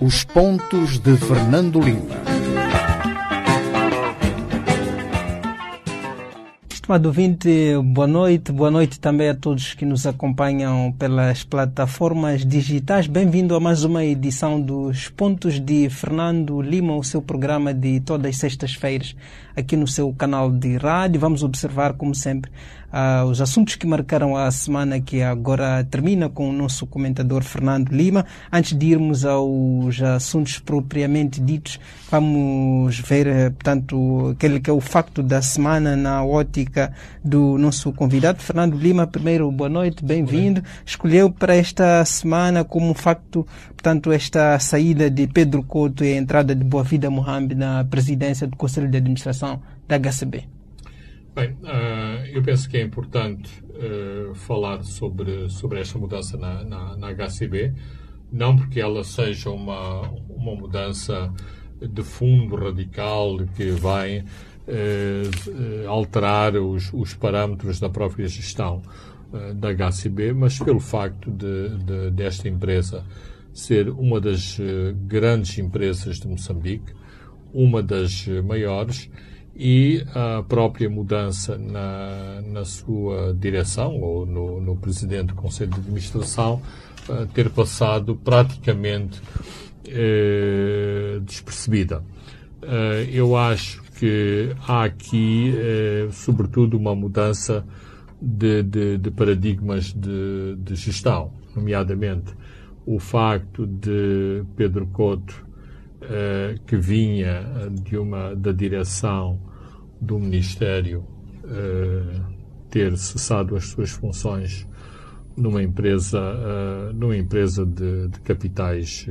Os pontos de Fernando Lima. Estimado ouvinte, boa noite. Boa noite também a todos que nos acompanham pelas plataformas digitais. Bem-vindo a mais uma edição dos Pontos de Fernando Lima, o seu programa de todas as sextas-feiras aqui no seu canal de rádio. Vamos observar, como sempre, uh, os assuntos que marcaram a semana que agora termina com o nosso comentador Fernando Lima. Antes de irmos aos assuntos propriamente ditos, vamos ver, eh, portanto, aquele que é o facto da semana na ótica do nosso convidado Fernando Lima. Primeiro, boa noite, bem-vindo. Escolheu para esta semana como facto, portanto, esta saída de Pedro Couto e a entrada de Boa Vida Mohamed na presidência do Conselho de Administração da HCB. Bem, uh, eu penso que é importante uh, falar sobre, sobre esta mudança na, na, na, HCB, não porque ela seja uma, uma mudança de fundo radical que vai uh, alterar os, os parâmetros da própria gestão da HCB, mas pelo facto de, de, desta empresa ser uma das grandes empresas de Moçambique, uma das maiores, e a própria mudança na, na sua direção ou no, no presidente do Conselho de Administração uh, ter passado praticamente uh, despercebida. Uh, eu acho que há aqui, sobretudo, uma mudança de, de, de paradigmas de, de, gestão, nomeadamente o facto de Pedro Couto uh, que vinha de uma da direção do Ministério uh, ter cessado as suas funções numa empresa uh, numa empresa de, de capitais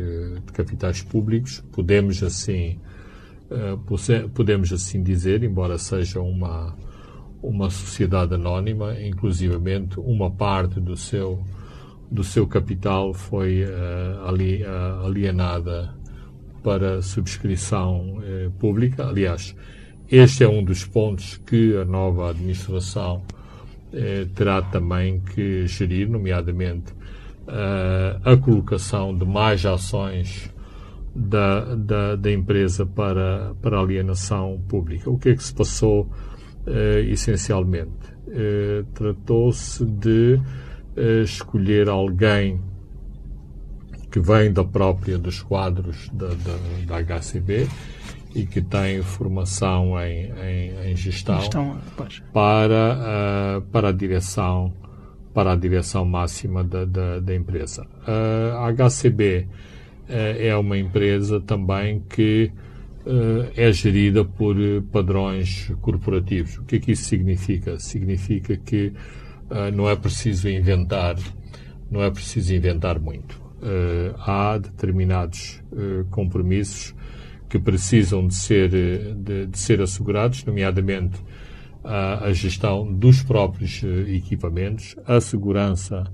de capitais públicos. Podemos assim podemos assim dizer embora seja uma uma sociedade anónima inclusivamente uma parte do seu do seu capital foi ali alienada para subscrição eh, pública. Aliás, este é um dos pontos que a nova administração eh, terá também que gerir, nomeadamente uh, a colocação de mais ações da, da, da, empresa para, para alienação pública. O que é que se passou uh, essencialmente? Uh, Tratou-se de escolher alguém que vem da própria dos quadros da, da, da HCB e que tem formação em, em, em gestão, gestão para, uh, para a direção para a direção máxima da, da, da empresa. Uh, a HCB uh, é uma empresa também que é gerida por padrões corporativos. O que é que isso significa? Significa que não é preciso inventar, não é preciso inventar muito há determinados uh, compromissos que precisam de ser, eh, de, de ser assegurados, nomeadamente a, a gestão dos próprios uh, equipamentos, a segurança,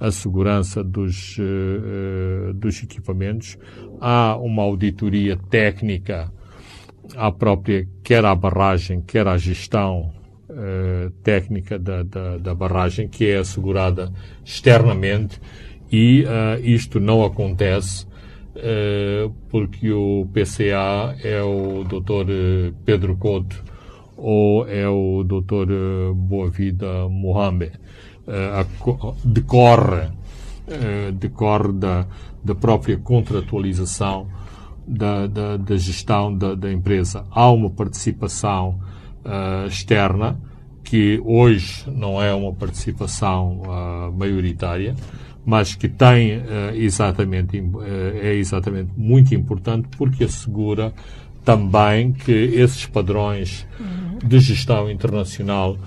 a segurança dos, dos equipamentos, há uma auditoria técnica à própria, quer à barragem, quer à gestão técnica da, da, da barragem, que é assegurada externamente e uh, isto não acontece uh, porque o PCA é o Dr. Eh, Pedro Couto ou é o Dr. Boa Vida Mohamed. Uh, decorre, decorre da, da própria contratualização da, da, da gestão da, da, empresa. Há uma participação externa que hoje não é uma participação maioritária, mas que tem uh, exatamente, uh, é exatamente muito importante porque assegura também que esses padrões de gestão internacional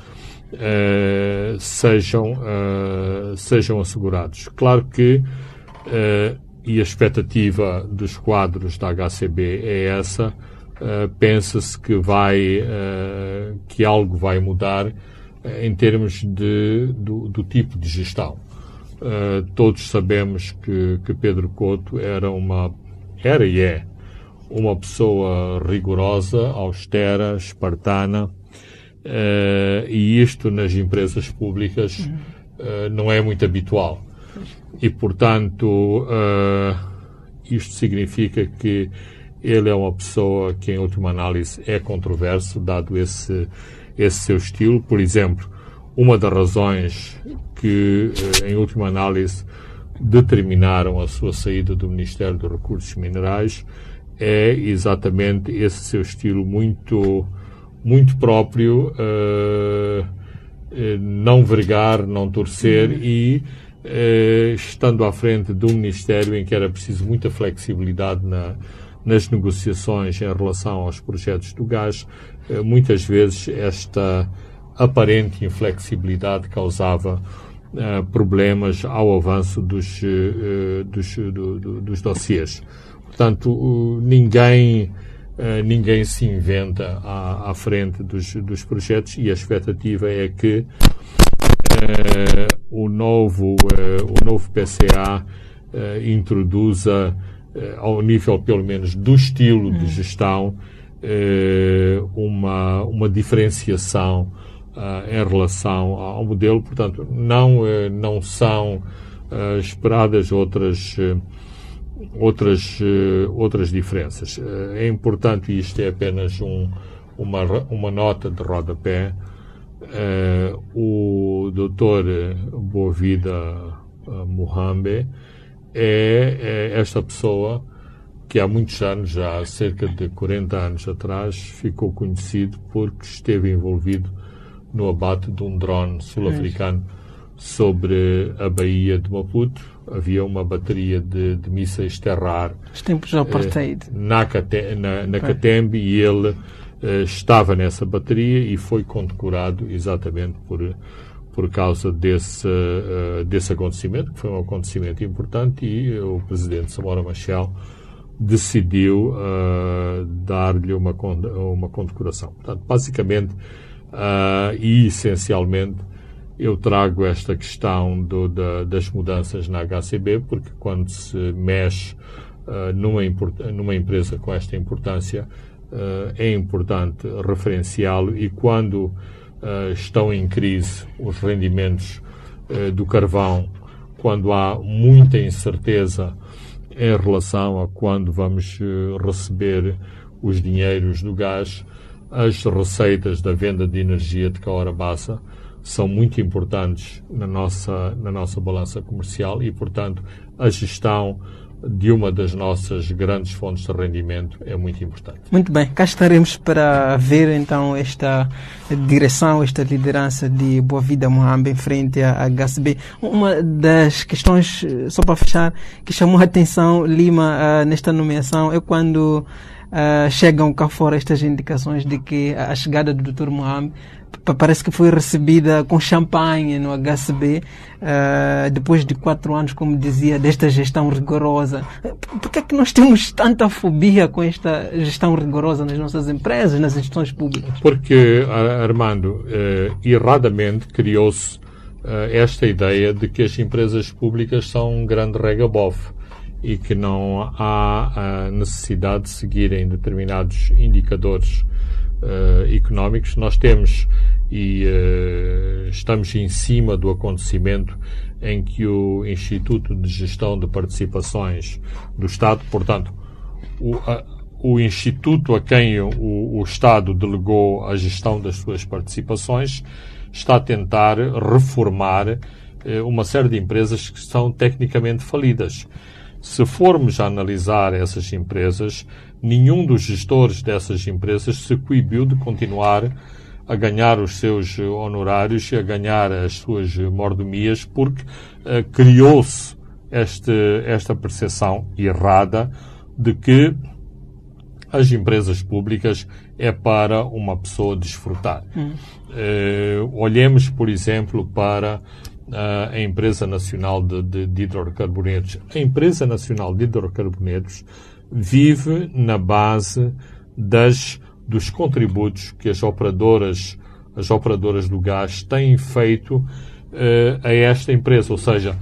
uh, sejam, sejam assegurados. Claro que, e a expectativa dos quadros da HCB é essa, pensa-se que vai, que algo vai mudar em termos de, do, do tipo de gestão. Uh, todos sabemos que, que Pedro Couto era uma era e é uma pessoa rigorosa, austera, espartana, uh, e isto nas empresas públicas uh, não é muito habitual. E, portanto, isto significa que ele é uma pessoa que, em última análise, é controverso, dado esse, esse seu estilo. Por exemplo, uma das razões que, em última análise, determinaram a sua saída do Ministério dos Recursos Minerais é exatamente esse seu estilo muito, muito próprio, uh, não vergar, não torcer uhum. e uh, estando à frente de um Ministério em que era preciso muita flexibilidade na, nas negociações em relação aos projetos do gás, uh, muitas vezes esta aparente inflexibilidade causava problemas ao avanço dos, dos, do, do, dos dossiers. Portanto, ninguém, eh, ninguém se inventa à, à frente dos, dos, projetos e a expectativa é que eh, o, novo, eh, o novo PCA introduza, ao nível pelo menos do estilo de hum. gestão, uma, uma diferenciação em relação ao modelo. Portanto, não, não são esperadas outras outras, uh, outras diferenças. É importante, e isto é apenas um, uma, uma nota de rodapé, o doutor Boavida uh, Muhambe é, é, esta pessoa que há muitos anos, já há cerca de 40 anos atrás, ficou conhecido porque esteve envolvido no abate de um drone sul-africano sobre a Baía de Maputo. Havia uma bateria de, de mísseis terra-ar. Os tempos do apartheid. Eh, na, na, na Catembe e ele eh, estava nessa bateria e foi condecorado exatamente por, por causa desse, uh, desse acontecimento, que foi um acontecimento importante e o presidente Samora Machel decidiu uh, dar-lhe uma, uma condecoração. Portanto, basicamente uh, e essencialmente, eu trago esta questão do, da, das mudanças na HCB, porque quando se mexe uh, numa, numa empresa com esta importância, uh, é importante referenciá-lo e quando estão em crise os rendimentos do carvão, quando há muita incerteza em relação a quando vamos receber os dinheiros do gás, as receitas da venda de energia de Caorabassa são muito importantes na nossa, na nossa balança comercial e, portanto, a gestão de uma das nossas grandes fontes de rendimento é muito importante. Muito bem, cá estaremos para ver então esta direção, esta liderança de Boa Vida Mohambe em frente à HSB. Uma das questões, só para fechar, que chamou a atenção Lima uh, nesta nomeação é quando uh, chegam cá fora estas indicações de que a chegada do Dr. Mohamed parece que foi recebida com champanhe no HCB, uh, ah, depois de quatro anos, como dizia, desta gestão rigorosa. Por que é que nós temos tanta fobia com esta gestão rigorosa nas nossas empresas, nas instituições públicas? Porque, Armando, uh, erradamente criou-se uh, esta ideia de que as empresas públicas são um grande regabof e que não há a necessidade de seguirem determinados indicadores uh, económicos. Nós temos e uh, estamos em cima do acontecimento em que o Instituto de Gestão de Participações do Estado, portanto, o, a, o Instituto a quem o, o Estado delegou a gestão das suas participações, está a tentar reformar uh, uma série de empresas que são tecnicamente falidas. Se formos a analisar essas empresas, nenhum dos gestores dessas empresas se coibiu de continuar a ganhar os seus honorários e a ganhar as suas mordomias porque uh, criou-se esta percepção errada de que as empresas públicas é para uma pessoa desfrutar. Hum. Uh, olhemos, por exemplo, para a Empresa Nacional de, de, de Hidrocarbonetos. A Empresa Nacional de Hidrocarbonetos vive na base das, dos contributos que as operadoras, as operadoras do gás têm feito uh, a esta empresa, ou seja,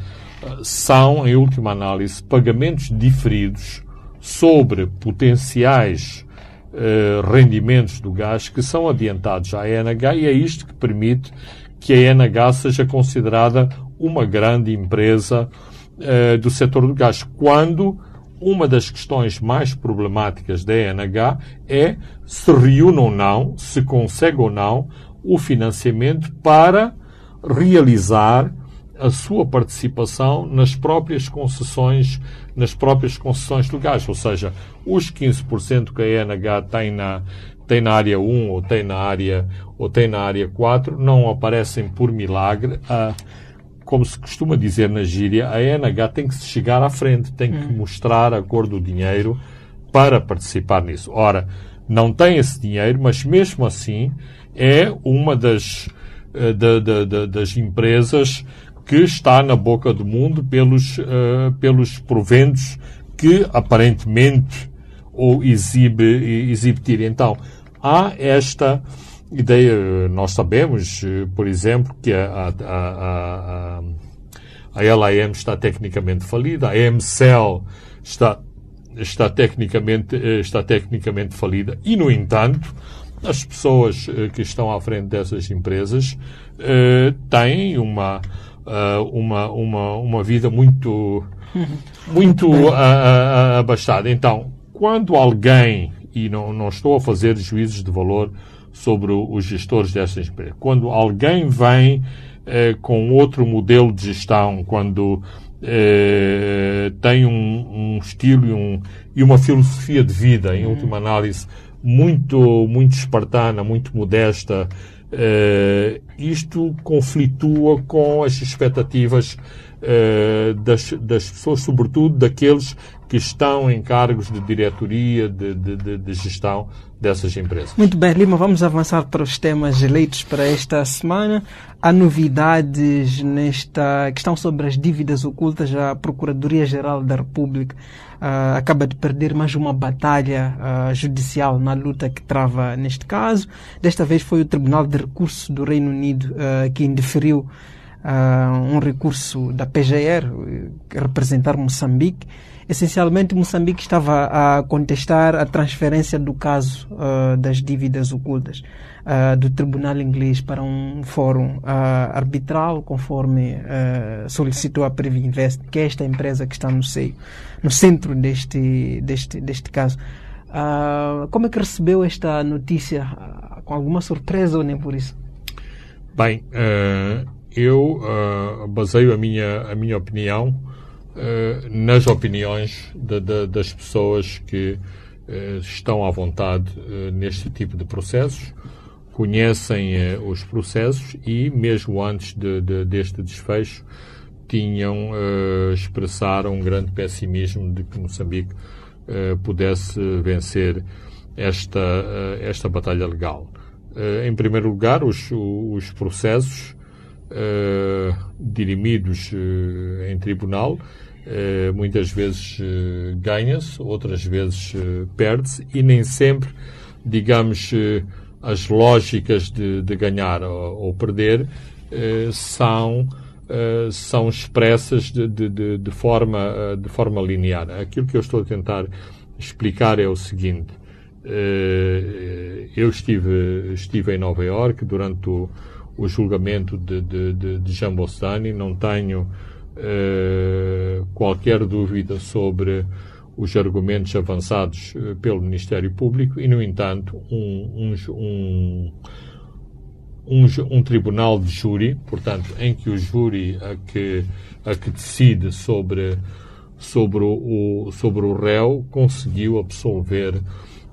são, em última análise, pagamentos diferidos sobre potenciais uh, rendimentos do gás que são adiantados à ENH e é isto que permite que a ENH seja considerada uma grande empresa uh, do setor do gás, quando uma das questões mais problemáticas da ENH é se reúne ou não, se consegue ou não, o financiamento para realizar a sua participação nas próprias concessões, nas próprias concessões legais, ou seja, os 15% que a ENH tem na, tem na área 1 ou tem na área, ou tem na área 4 não aparecem por milagre. A, como se costuma dizer na gíria, a ENH tem que chegar à frente, tem que hum. mostrar a cor do dinheiro para participar nisso. Ora, não tem esse dinheiro, mas mesmo assim é uma das, eh, da, da, da, das empresas que está na boca do mundo pelos, uh, pelos proventos que aparentemente ou exibe, exibe tira. Então, há esta ideia, nós sabemos, eh, por exemplo, que a, a, a, a LAM está tecnicamente falida, a MCL está, está, tecnicamente, eh, está tecnicamente falida. E, no entanto, as pessoas que estão à frente dessas empresas têm uma uma, uma, uma vida muito, muito uh, uh, abastada. Então, quando alguém, e não, não estou a fazer juízos de valor sobre os gestores destas empresas, quando alguém vem eh, com outro modelo de gestão, quando eh, tem um, um estilo e, um, e, uma filosofia de vida, em última análise, muito, muito espartana, muito modesta, Uh, isto conflitua com as expectativas uh, das, das, pessoas, sobretudo daqueles que estão em cargos de diretoria, de, de, de, gestão dessas empresas. Muito bem, Lima, vamos avançar para os temas eleitos para esta semana. Há novidades nesta questão sobre as dívidas ocultas. A Procuradoria-Geral da República uh, acaba de perder mais uma batalha uh, judicial na luta que trava neste caso. Desta vez foi o Tribunal de Recurso do Reino Unido uh, que indeferiu um recurso da PGR, representar Moçambique. Essencialmente, Moçambique estava a contestar a transferência do caso das dívidas ocultas. Uh, do Tribunal Inglês para um fórum uh, arbitral, conforme uh, solicitou a Previnvest, que é esta empresa que está no seio, no centro deste, deste, deste caso. como é que recebeu esta notícia? com alguma surpresa ou nem por isso? Bem, eu baseio a minha, a minha opinião nas opiniões de, de, das pessoas que estão à vontade neste tipo de processos conhecem eh, os processos e, mesmo antes de, de, deste desfecho, tinham expressaram um grande pessimismo de que Moçambique pudesse vencer esta, esta batalha legal. em primeiro lugar, os, os processos dirimidos em tribunal muitas vezes ganha-se, outras vezes perde-se e nem sempre, digamos, as lógicas de, de ganhar ou, ou perder eh, são, eh, são expressas de, de, de, forma, eh, de forma linear. Aquilo que eu estou a tentar explicar é o seguinte. Eh, eu estive, estive em Nova Iorque durante o, o julgamento de, de, de, de Jean Bostani, não tenho eh, qualquer dúvida sobre os argumentos avançados eh, pelo Ministério Público e, no entanto, um, um, um, um, tribunal de júri, portanto, em que o júri a que, a que decide sobre, sobre, o, sobre o réu conseguiu absolver,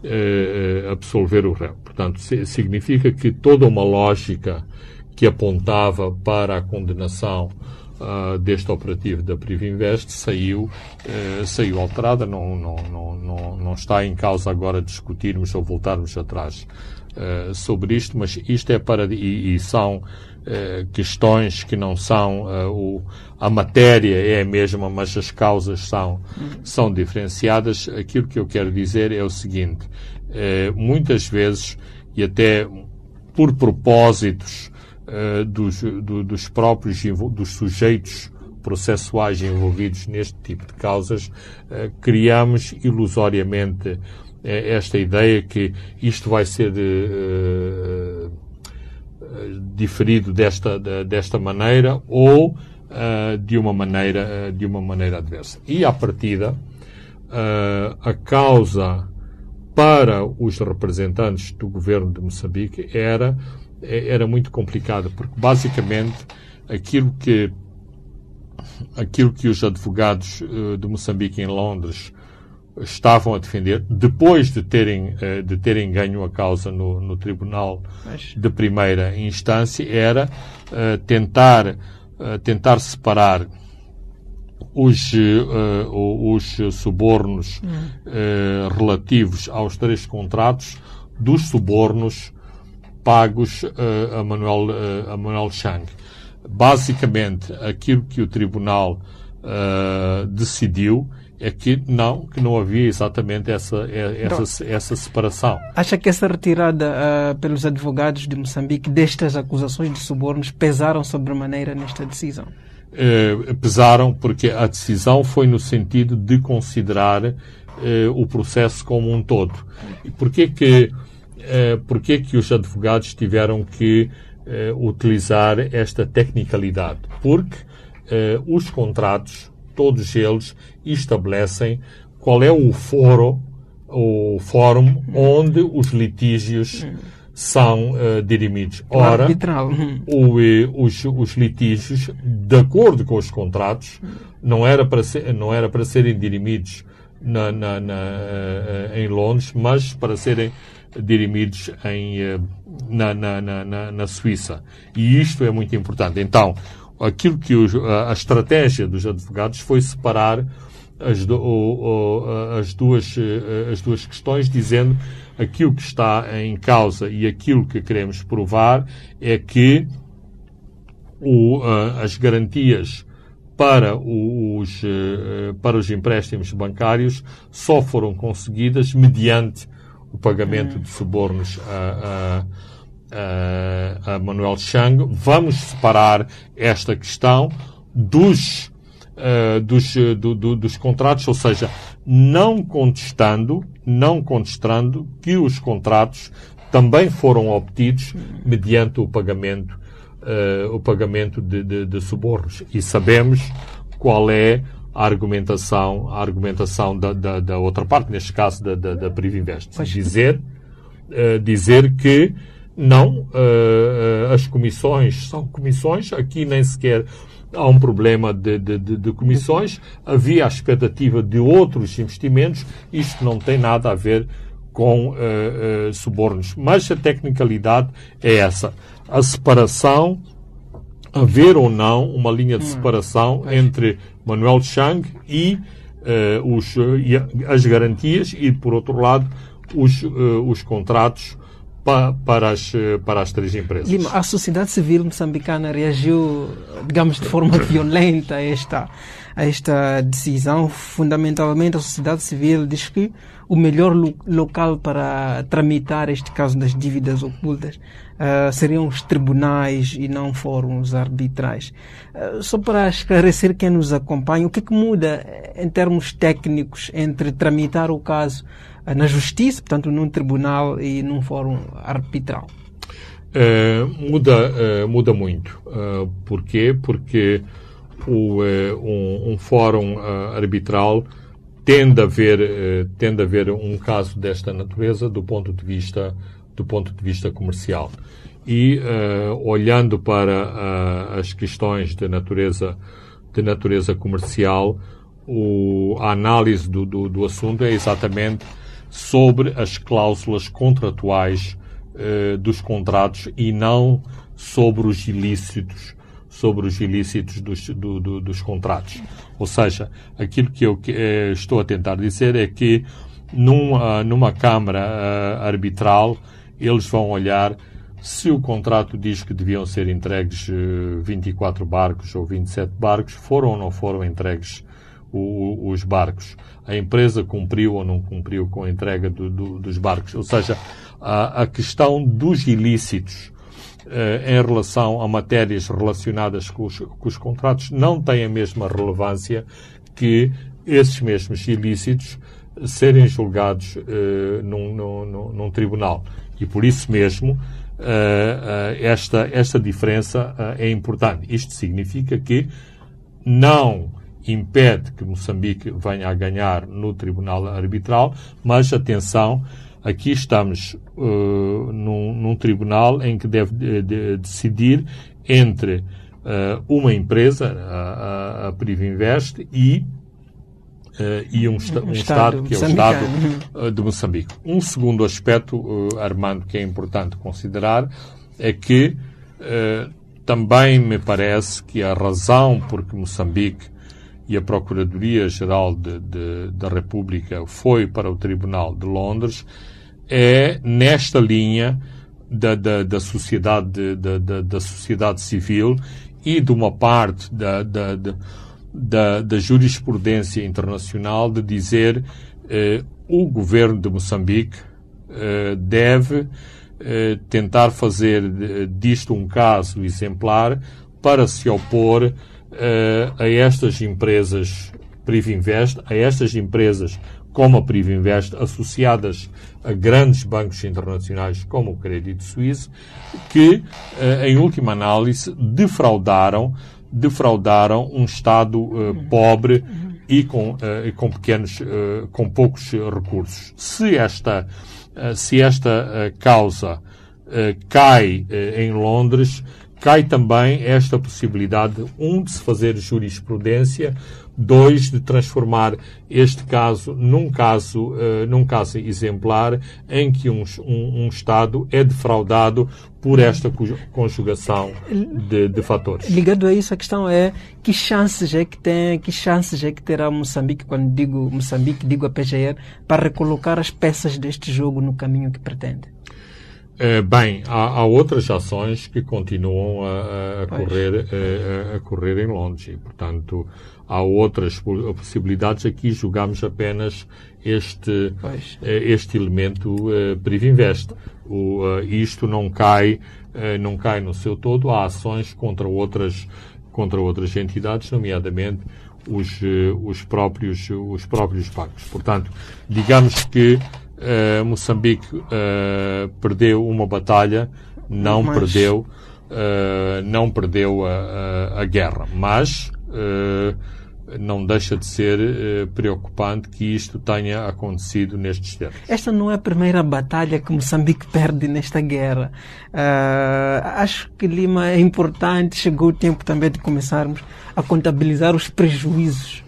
eh, eh absolver o réu. Portanto, significa que toda uma lógica que apontava para a condenação uh, deste operativo da Privinvest saiu, uh, saiu alterada, não, não, não, não, não está em causa agora discutirmos ou voltarmos atrás uh, sobre isto, mas isto é para, e, e são questões que não são, o, a matéria é a mesma, mas as causas são, são diferenciadas. Aquilo que eu quero dizer é o seguinte, muitas vezes, e até por propósitos uh, dos, do, dos próprios dos sujeitos processuais envolvidos neste tipo de causas, uh, criamos ilusoriamente uh, esta ideia que isto vai ser de, diferido desta, de, desta maneira ou de uma maneira de uma maneira adversa. E à partida a causa para os representantes do governo de Moçambique era, era muito complicada, porque basicamente aquilo que, aquilo que os advogados de Moçambique em Londres estavam a defender, depois de terem, eh, de terem ganho a causa no, no Tribunal de Primeira Instância, era uh, tentar, tentar separar os, os subornos relativos aos três contratos dos subornos pagos a, Manuel, a Manuel Chang. Basicamente, aquilo que o Tribunal decidiu é que não, que não havia exatamente essa, essa, essa separação. Acha que essa retirada uh, pelos advogados de Moçambique destas acusações de subornos pesaram sobremaneira nesta decisão? Uh, pesaram porque a decisão foi no sentido de considerar uh, o processo como um todo. E porquê que, uh, porquê que os advogados tiveram que utilizar esta tecnicalidade? Porque os contratos todos eles estabelecem qual é o foro, o fórum onde os litígios são uh, dirimidos. Ora, o, eh, os, os, litígios, de acordo com os contratos, não era para, ser, não era para serem dirimidos na, na, na, uh, em Londres, mas para serem dirimidos em, uh, na, na, na, Suíça. E isto é muito importante. Então, aquilo que os, a, estratégia dos advogados foi separar as, do, as, duas, eh, as duas questões, dizendo aquilo que está em causa e aquilo que queremos provar é que o, as garantias para os, eh, para os empréstimos bancários só foram conseguidas mediante o pagamento de subornos a, a uh, a Manuel Chang, vamos separar esta questão dos, uh, dos, do, do, dos contratos, ou seja, não contestando, não contestando que os contratos também foram obtidos mediante o pagamento, uh, o pagamento de, de, de subornos. E sabemos qual é a argumentação, a argumentação da, da, da outra parte, neste caso da, da, da Privinvest. Dizer, uh, dizer que não, uh, as comissões são comissões, aqui nem sequer há um problema de, de, de, de, comissões, havia a expectativa de outros investimentos, isto não tem nada a ver com uh, uh, subornos. Mas a tecnicalidade é essa. A separação, haver ou não uma linha de hum. separação entre Manuel Chang e, uh, os, e as garantias e, por outro lado, os, os contratos pa, para, as, para as três empresas. Lima, a sociedade civil moçambicana reagiu, digamos, de forma violenta a esta, a esta decisão. Fundamentalmente, a sociedade civil diz que o melhor lo local para tramitar este caso das dívidas ocultas uh, seriam os tribunais e não fóruns arbitrais. Uh, só para esclarecer quem nos acompanha, o que, é que muda em termos técnicos entre tramitar o caso na justiça, portanto, num tribunal e num fórum arbitral? Uh, muda, uh, muda muito. Uh, porquê? Porque o, um, um, fórum arbitral tende a, ver, tende a ver um caso desta natureza do ponto de vista, do ponto de vista comercial. E olhando para as questões de natureza, de natureza comercial, o, a análise do, do, do assunto é exatamente sobre as cláusulas contratuais uh, dos contratos e não sobre os ilícitos sobre os ilícitos dos, do, do, dos contratos. Ou seja, aquilo que eu uh, estou a tentar dizer é que numa, numa Câmara uh, arbitral eles vão olhar se o contrato diz que deviam ser entregues 24 barcos ou 27 barcos, foram ou não foram entregues os barcos. A empresa cumpriu ou não cumpriu com a entrega do, do, dos barcos. Ou seja, a, a questão dos ilícitos eh, em relação a matérias relacionadas com os, com os contratos não tem a mesma relevância que esses mesmos ilícitos serem julgados eh, num, num, num, tribunal. E por isso mesmo, eh, esta, esta diferença é importante. Isto significa que não impede que Moçambique venha a ganhar no Tribunal Arbitral, mas atenção, aqui estamos uh, num, num, tribunal em que deve de, de, decidir entre uh, uma empresa, a, a, a Privinvest, e Uh, e um, um, um Estado, Estado, que é o Estado uh, de Moçambique. Um segundo aspecto, uh, Armando, que é importante considerar é que também me parece que a razão por que Moçambique e a Procuradoria-Geral da República foi para o Tribunal de Londres é nesta linha da, da, da sociedade, da, da, da, sociedade civil e de uma parte da, da, da, da jurisprudência internacional de dizer eh, o governo de Moçambique eh, deve eh, tentar fazer disto um caso exemplar para se opor eh, a estas empresas Privinvest, a estas empresas como a Privinvest, associadas a grandes bancos internacionais como o Crédito Suíço, que, eh, em última análise, defraudaram, defraudaram um Estado pobre e com, com pequenos, com poucos recursos. Se esta eh, se esta eh, causa eh, cai em Londres, cai também esta possibilidade, um, de se fazer jurisprudência, dois, de transformar este caso num caso, uh, num caso exemplar em que um, um, um, Estado é defraudado por esta conjugação de, de, fatores. Ligado a isso, a questão é que chances é que tem, que chances é que terá Moçambique, quando digo Moçambique, digo a PGR, para recolocar as peças deste jogo no caminho que pretende? É, bem, há, há, outras ações que continuam a, a correr, a, a, correr em Londres e, portanto, há outras possibilidades. Aqui julgamos apenas este, eh, este elemento uh, Privinvest. O, uh, isto não cai, uh, não cai no seu todo. Há ações contra outras, contra outras entidades, nomeadamente os, os, próprios, os próprios bancos. Portanto, digamos que Moçambique perdeu uma batalha, não mas... perdeu, uh, não perdeu a, a, a guerra, mas não deixa de ser preocupante que isto tenha acontecido nestes tempos. Esta não é a primeira batalha que Moçambique perde nesta guerra. acho que Lima é importante, chegou o tempo também de começarmos a contabilizar os prejuízos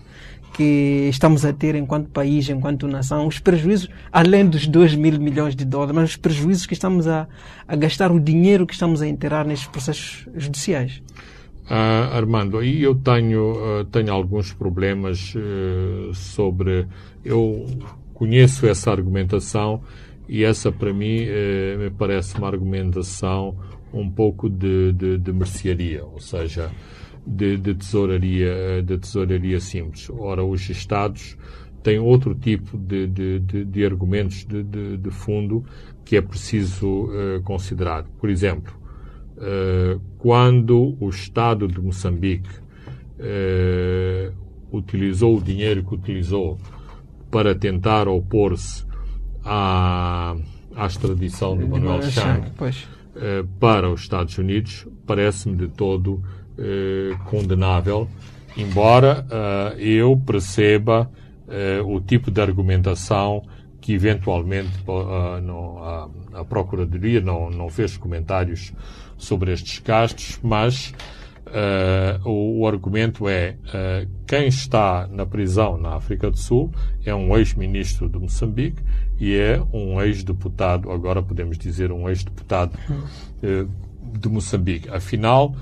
que estamos a ter enquanto país, enquanto nação, os prejuízos, além dos 2 mil milhões de dólares, mas os prejuízos que estamos a, a gastar, o dinheiro que estamos a enterrar nestes processos judiciais. Uh, Armando, aí eu tenho, uh, tenho alguns problemas uh, sobre. Eu conheço essa argumentação e essa, para mim, me parece uma argumentação um pouco de, de, de mercearia, ou seja, de, de, tesouraria, de tesouraria simples. Ora, os Estados têm outro tipo de, de, de, de argumentos de, de, fundo que é preciso uh, considerar. Por exemplo, uh, quando o Estado de Moçambique uh, utilizou o dinheiro que utilizou para tentar opor-se à, à extradição de Manuel Chang para os Estados Unidos, parece-me de todo eh, condenável, embora uh, eu perceba uh, o tipo de argumentação que eventualmente não, a, a, Procuradoria não, não fez comentários sobre estes casos, mas o, o, argumento é quem está na prisão na África do Sul é um ex-ministro de Moçambique e é um ex-deputado, agora podemos dizer um ex-deputado de Moçambique. Afinal,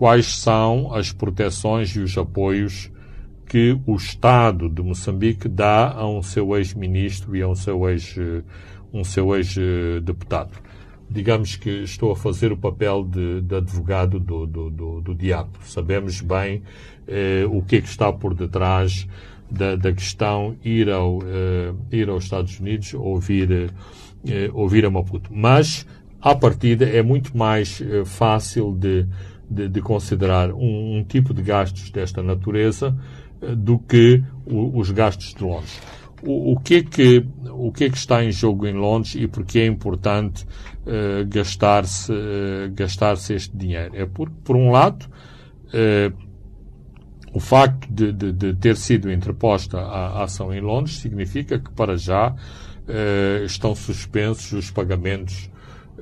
quais são as proteções e os apoios que o Estado de Moçambique dá a um seu ex-ministro e a um seu ex um seu ex-deputado. Digamos que estou a fazer o papel de, de advogado do, do, do, do, diabo. Sabemos bem eh, o que é que está por detrás da, da questão ir, ao, eh, ir aos Estados Unidos ouvir, eh, ouvir a Maputo. Mas, à partida, é muito mais eh, fácil de de, de considerar um, um, tipo de gastos desta natureza uh, do que o, os gastos de Londres. O, o, que é que, o que é que está em jogo em Londres e por que é importante uh, gastar-se uh, gastar este dinheiro? É porque, por um lado, o facto de, de, de, ter sido interposta a, a, ação em Londres significa que, para já, eh, estão suspensos os pagamentos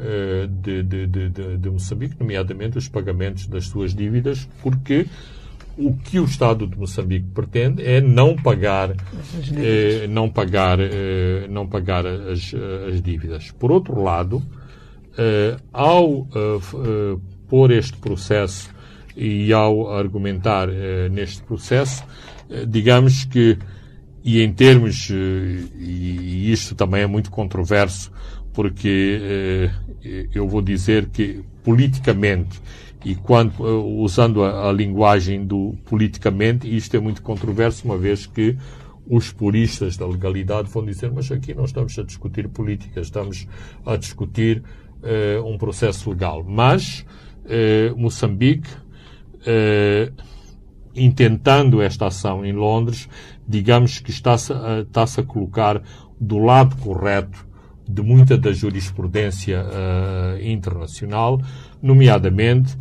eh, de, de, Moçambique, nomeadamente os pagamentos das suas dívidas, porque o que o Estado de Moçambique pretende é não pagar, eh, não pagar, eh, não pagar as, as dívidas. Por outro lado, eh, ao eh, eh, pôr este processo e ao argumentar neste processo, digamos que, e em termos, e isto também é muito controverso, porque eu vou dizer que politicamente e quando, usando a, a, linguagem do politicamente, isto é muito controverso, uma vez que os puristas da legalidade vão dizer, mas aqui não estamos a discutir política, estamos a discutir uh, um processo legal. Mas uh, Moçambique, uh, intentando esta ação em Londres, digamos que está-se está a colocar do lado correto de muita da jurisprudência internacional, nomeadamente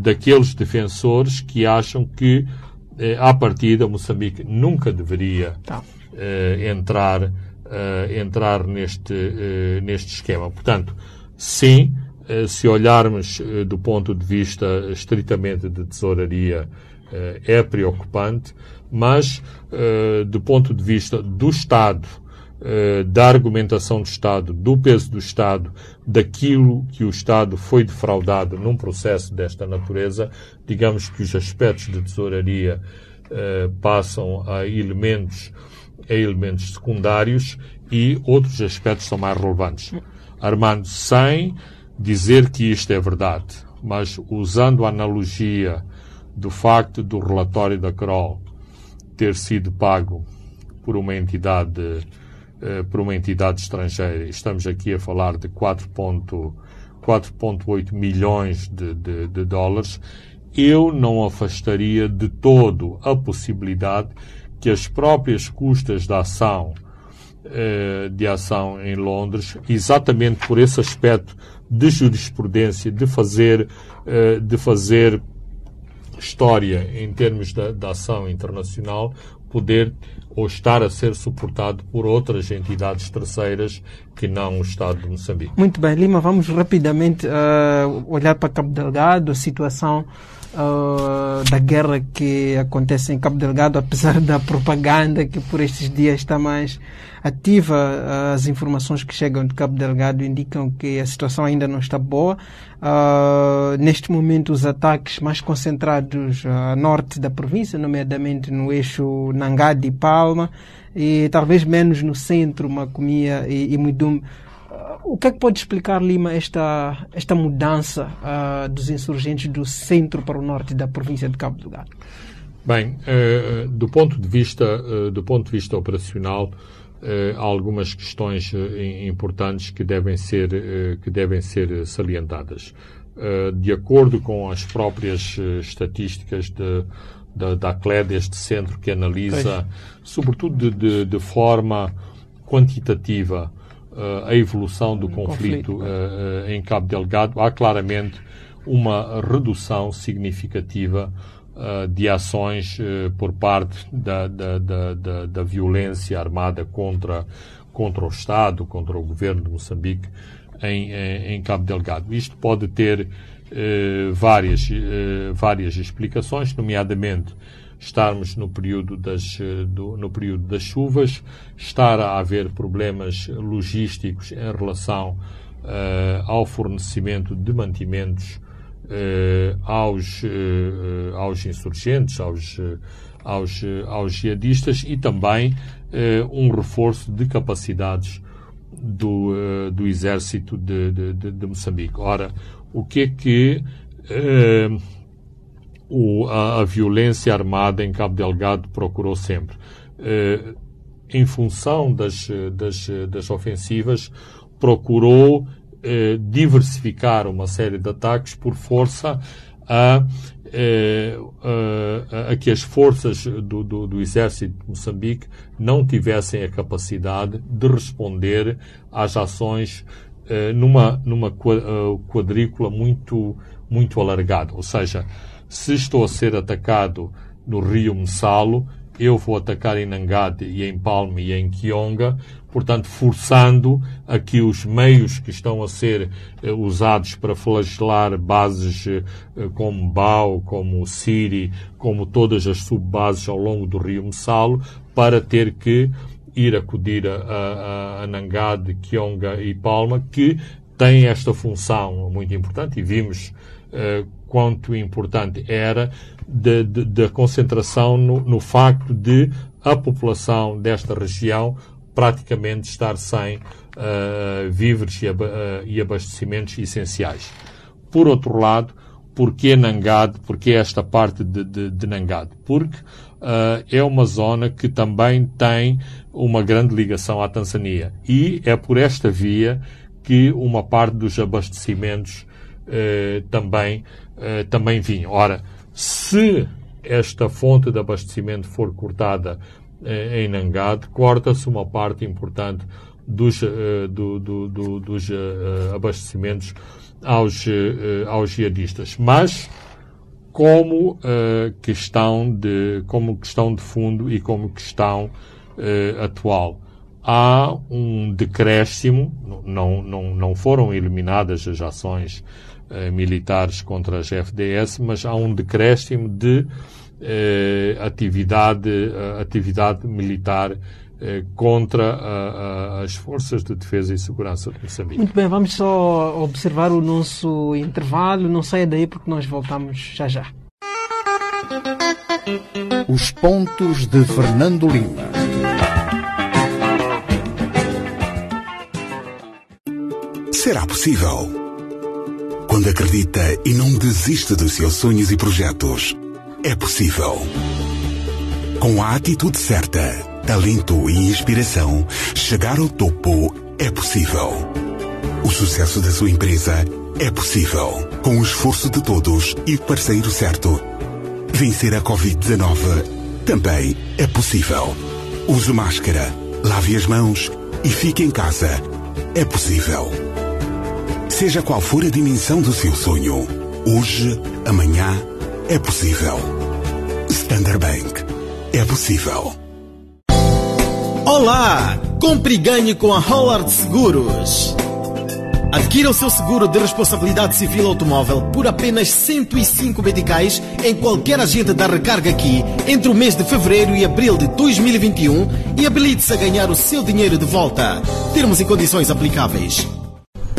daqueles defensores que acham que, à partida, Moçambique nunca deveria tá. entrar, entrar neste, neste esquema. Portanto, Sim, se olharmos do ponto de vista estritamente de tesouraria, é preocupante, mas do ponto de vista do Estado, da argumentação do Estado, do peso do Estado, daquilo que o Estado foi defraudado num processo desta natureza, digamos que os aspectos de tesouraria passam a elementos, a elementos secundários e outros aspectos são mais relevantes. Armando, sem dizer que isto é verdade, mas usando a analogia do facto do relatório da Kroll ter sido pago por uma entidade eh, por uma entidade estrangeira. Estamos aqui a falar de 4,8 milhões de, de, de dólares. Eu não afastaria de todo a possibilidade que as próprias custas da ação eh, de ação em Londres, exatamente por esse aspecto de jurisprudência, de fazer, eh, de fazer história em termos da, da ação internacional, poder ou estar a ser suportado por outras entidades terceiras que não o Estado de Moçambique. Muito bem, Lima, vamos rapidamente uh, olhar para Cabo Delgado, a situação uh, da guerra que acontece em Cabo Delgado, apesar da propaganda que por estes dias está mais ativa, as informações que chegam de Cabo Delgado indicam que a situação ainda não está boa. Uh, neste momento, os ataques mais concentrados a norte da província, nomeadamente no eixo Nangade e Palma, e talvez menos no centro, Macomia e, e Muidum. O que é que pode explicar, Lima, esta, esta mudança uh, dos insurgentes do centro para o norte da província de Cabo Delgado? Bem, uh, do ponto de vista uh, do ponto de vista operacional, há algumas questões importantes que devem ser que devem ser salientadas. de acordo com as próprias estatísticas de, da, da CLED, este centro que analisa, pois. sobretudo de, de, de forma quantitativa, a evolução do conflito, conflito. Uh, em Cabo Delgado, há claramente uma redução significativa de ações por parte da, da, da, da, violência armada contra, contra o Estado, contra o governo de Moçambique em, em, em Cabo Delgado. Isto pode ter várias, várias explicações, nomeadamente estarmos no período das, eh, do, no período das chuvas, estar a haver problemas logísticos em relação uh, ao fornecimento de mantimentos uh, aos, uh, aos insurgentes, aos, aos, aos jihadistas e também um reforço de capacidades do, do exército de, de, de, Moçambique. Ora, o que é que o, a, a, violência armada em Cabo Delgado procurou sempre. Eh, em função das, das, das ofensivas, procurou eh, diversificar uma série de ataques por força a, eh, a, a, que as forças do, do, do, exército de Moçambique não tivessem a capacidade de responder às ações eh, numa, numa eh, quadrícula muito, muito alargada. Ou seja, se estou a ser atacado no rio Messalo, eu vou atacar em Nangade e em Palme e em Kionga, portanto, forçando a que os meios que estão a ser eh, usados para flagelar bases eh, como Bau, como Siri, como todas as subbases ao longo do rio Messalo, para ter que ir acudir a, a, a Nangade, Kionga e Palma, que têm esta função muito importante e vimos uh, quanto importante era da concentração no, no, facto de a população desta região praticamente estar sem uh, víveres e, ab uh, e, abastecimentos essenciais. Por outro lado, porquê Nangade? Porquê esta parte de, de, de? Porque uh, é uma zona que também tem uma grande ligação à Tanzânia. E é por esta via que uma parte dos abastecimentos também, uh, também vinham. Ora, se esta fonte de abastecimento for cortada em Nangade, corta-se uma parte importante dos, do, do, do, dos abastecimentos aos, aos jihadistas. Mas, como questão de como questão de fundo e como questão atual. Há um decréscimo, não, não, não foram eliminadas as ações militares contra as FDS, mas há um decréscimo de atividade, atividade militar contra as forças de defesa e segurança de Moçambique. Muito bem, vamos só observar o nosso intervalo. Não saia daí porque nós voltamos já já. Os pontos de Fernando Lima. Será possível? Quando acredita e não desiste dos seus sonhos e projetos, é possível. Com a atitude certa, talento e inspiração, chegar ao topo é possível. O sucesso da sua empresa é possível. Com o esforço de todos e o parceiro certo Vencer a Covid-19 também é possível. Use máscara, lave as mãos e fique em casa. É possível. Seja qual for a dimensão do seu sonho, hoje, amanhã, é possível. Standard Bank. É possível. Olá! Compre e ganhe com a Howard Seguros. Adquira o seu seguro de responsabilidade civil automóvel por apenas 105 meticais em qualquer agente da recarga aqui entre o mês de fevereiro e abril de 2021 e habilite-se a ganhar o seu dinheiro de volta. Termos e condições aplicáveis.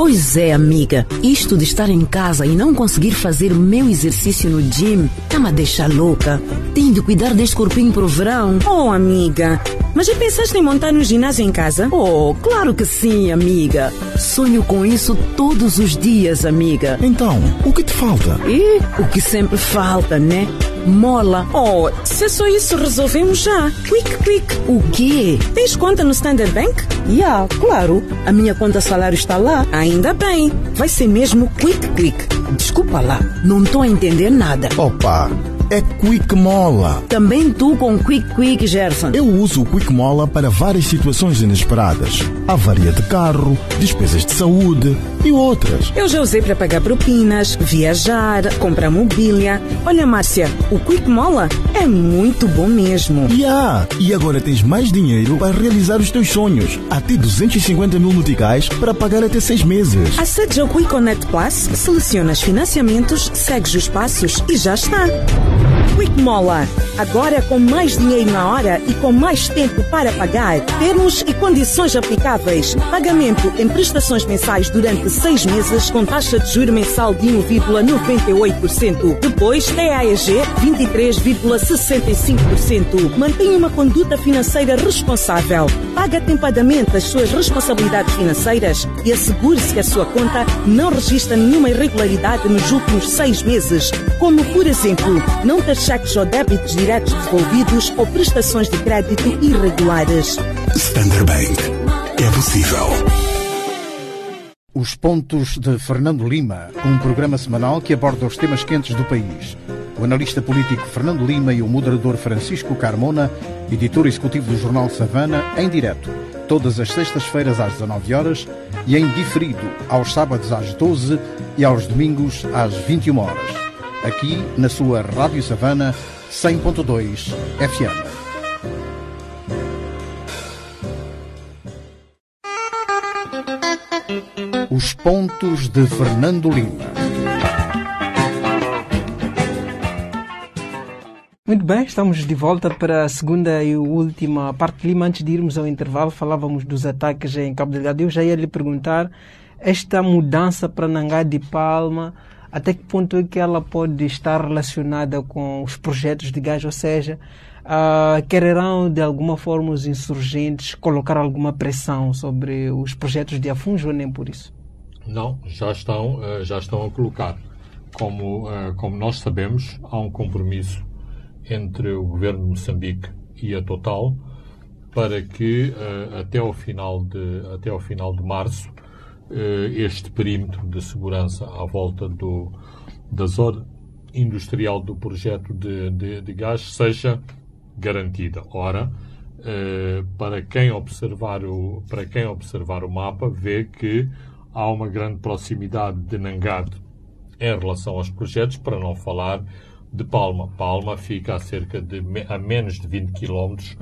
Pois é, amiga. Isto de estar em casa e não conseguir fazer o meu exercício no gym tá-me a deixar louca. Tenho de cuidar deste corpinho pro verão. Oh, amiga. Mas já pensaste em montar um ginásio em casa? Oh, claro que sim, amiga. Sonho com isso todos os dias, amiga. Então, o que te falta? E o que sempre falta, né? Mola. Oh, se é só isso, resolvemos já. Quick, quick. O quê? Tens conta no Standard Bank? Ya, yeah, claro. A minha conta salário está lá. Ainda bem. Vai ser mesmo quick, quick. Desculpa lá, não estou a entender nada. Opa! É Quick Mola. Também tu com Quick Quick, Gerson. Eu uso o Quick Mola para várias situações inesperadas. Avaria de carro, despesas de saúde e outras. Eu já usei para pagar propinas, viajar, comprar mobília. Olha, Márcia, o Quick Mola é muito bom mesmo. Yeah. E agora tens mais dinheiro para realizar os teus sonhos. Até 250 mil noticais para pagar até seis meses. Acede ao Quick Connect Plus, selecionas financiamentos, segues os passos e já está. Quick Mola. Agora com mais dinheiro na hora e com mais tempo para pagar. Termos e condições aplicáveis. Pagamento em prestações mensais durante seis meses com taxa de juro mensal de 1,98%. Depois, TAEG 23,65%. Mantenha uma conduta financeira responsável. Paga atempadamente as suas responsabilidades financeiras e assegure-se que a sua conta não registra nenhuma irregularidade nos últimos seis meses, como, por exemplo, não ter cheques ou débitos diretos devolvidos ou prestações de crédito irregulares. Standard Bank. É possível. Os Pontos de Fernando Lima, um programa semanal que aborda os temas quentes do país. O analista político Fernando Lima e o moderador Francisco Carmona, editor executivo do jornal Savana, em direto, todas as sextas-feiras às 19 horas e em diferido aos sábados às 12 e aos domingos às 21 horas aqui na sua Rádio Savana 100.2 FM. Os pontos de Fernando Lima. Muito bem, estamos de volta para a segunda e última parte de Lima. Antes de irmos ao intervalo, falávamos dos ataques em Cabo Delgado. Eu já ia lhe perguntar esta mudança para Nangá de Palma, até que ponto é que ela pode estar relacionada com os projetos de gás, ou seja, uh, quererão de alguma forma os insurgentes colocar alguma pressão sobre os projetos de Afunjo ou nem por isso? Não, já estão, uh, já estão a colocar. Como, uh, como nós sabemos, há um compromisso entre o governo de Moçambique e a Total para que até ao final de até ao final de março este perímetro de segurança à volta do da zona industrial do projeto de, de, de gás seja garantida. Ora, uh, para quem observar o para quem observar o mapa vê que há uma grande proximidade de Nangado em relação aos projetos, para não falar de Palma. Palma fica a cerca de a menos de 20 quilómetros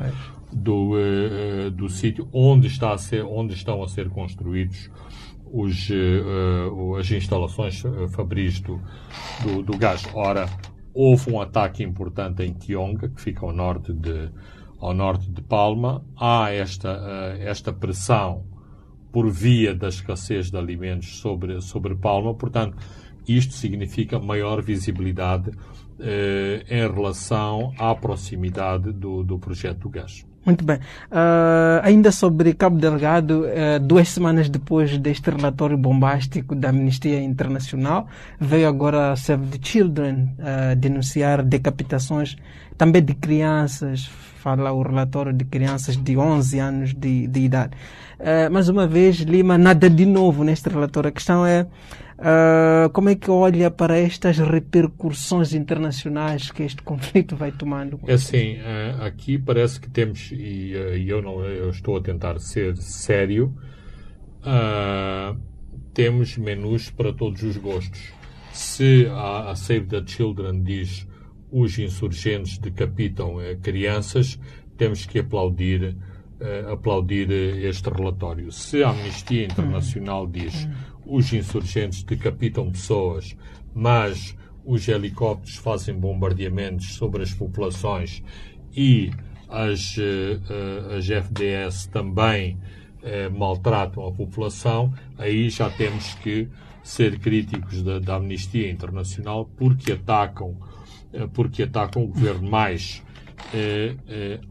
do, uh, do sítio onde, está a ser, onde estão a ser construídos os, uh, as instalações fabris do, do, do, gás. Ora, houve um ataque importante em Tionga, que fica ao norte de, ao norte de Palma. Há esta, uh, esta pressão por via da escassez de alimentos sobre, sobre Palma, portanto, isto significa maior visibilidade em relação à proximidade do, do projeto do gás. Muito bem. Uh, ainda sobre Cabo Delgado, uh, duas semanas depois deste relatório bombástico da Amnistia Internacional, veio agora a Save the Children uh, denunciar decapitações também de crianças, fala o relatório de crianças de 11 anos de, de idade. mais uma vez, Lima, nada de novo neste relatório. A questão é Uh, como é que olha para estas repercussões internacionais que este conflito vai tomando? É assim, uh, aqui parece que temos, e uh, eu, não, eu estou a tentar ser sério, temos menus para todos os gostos. Se a, a Save the Children diz os insurgentes decapitam crianças, temos que aplaudir aplaudir este relatório. Se a Amnistia Internacional diz os insurgentes decapitam pessoas, mas os helicópteros fazem bombardeamentos sobre as populações e as, as FDS também maltratam a população, aí já temos que ser críticos da, da Amnistia Internacional porque atacam, porque atacam o governo mais.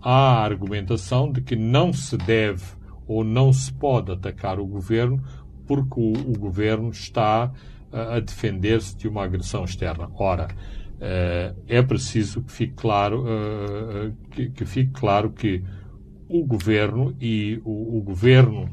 há a argumentação de que não se deve ou não se pode atacar o governo porque o, o governo está a defender-se de uma agressão externa. Ora, é preciso que fique claro que, que, fique claro que o governo e o, o governo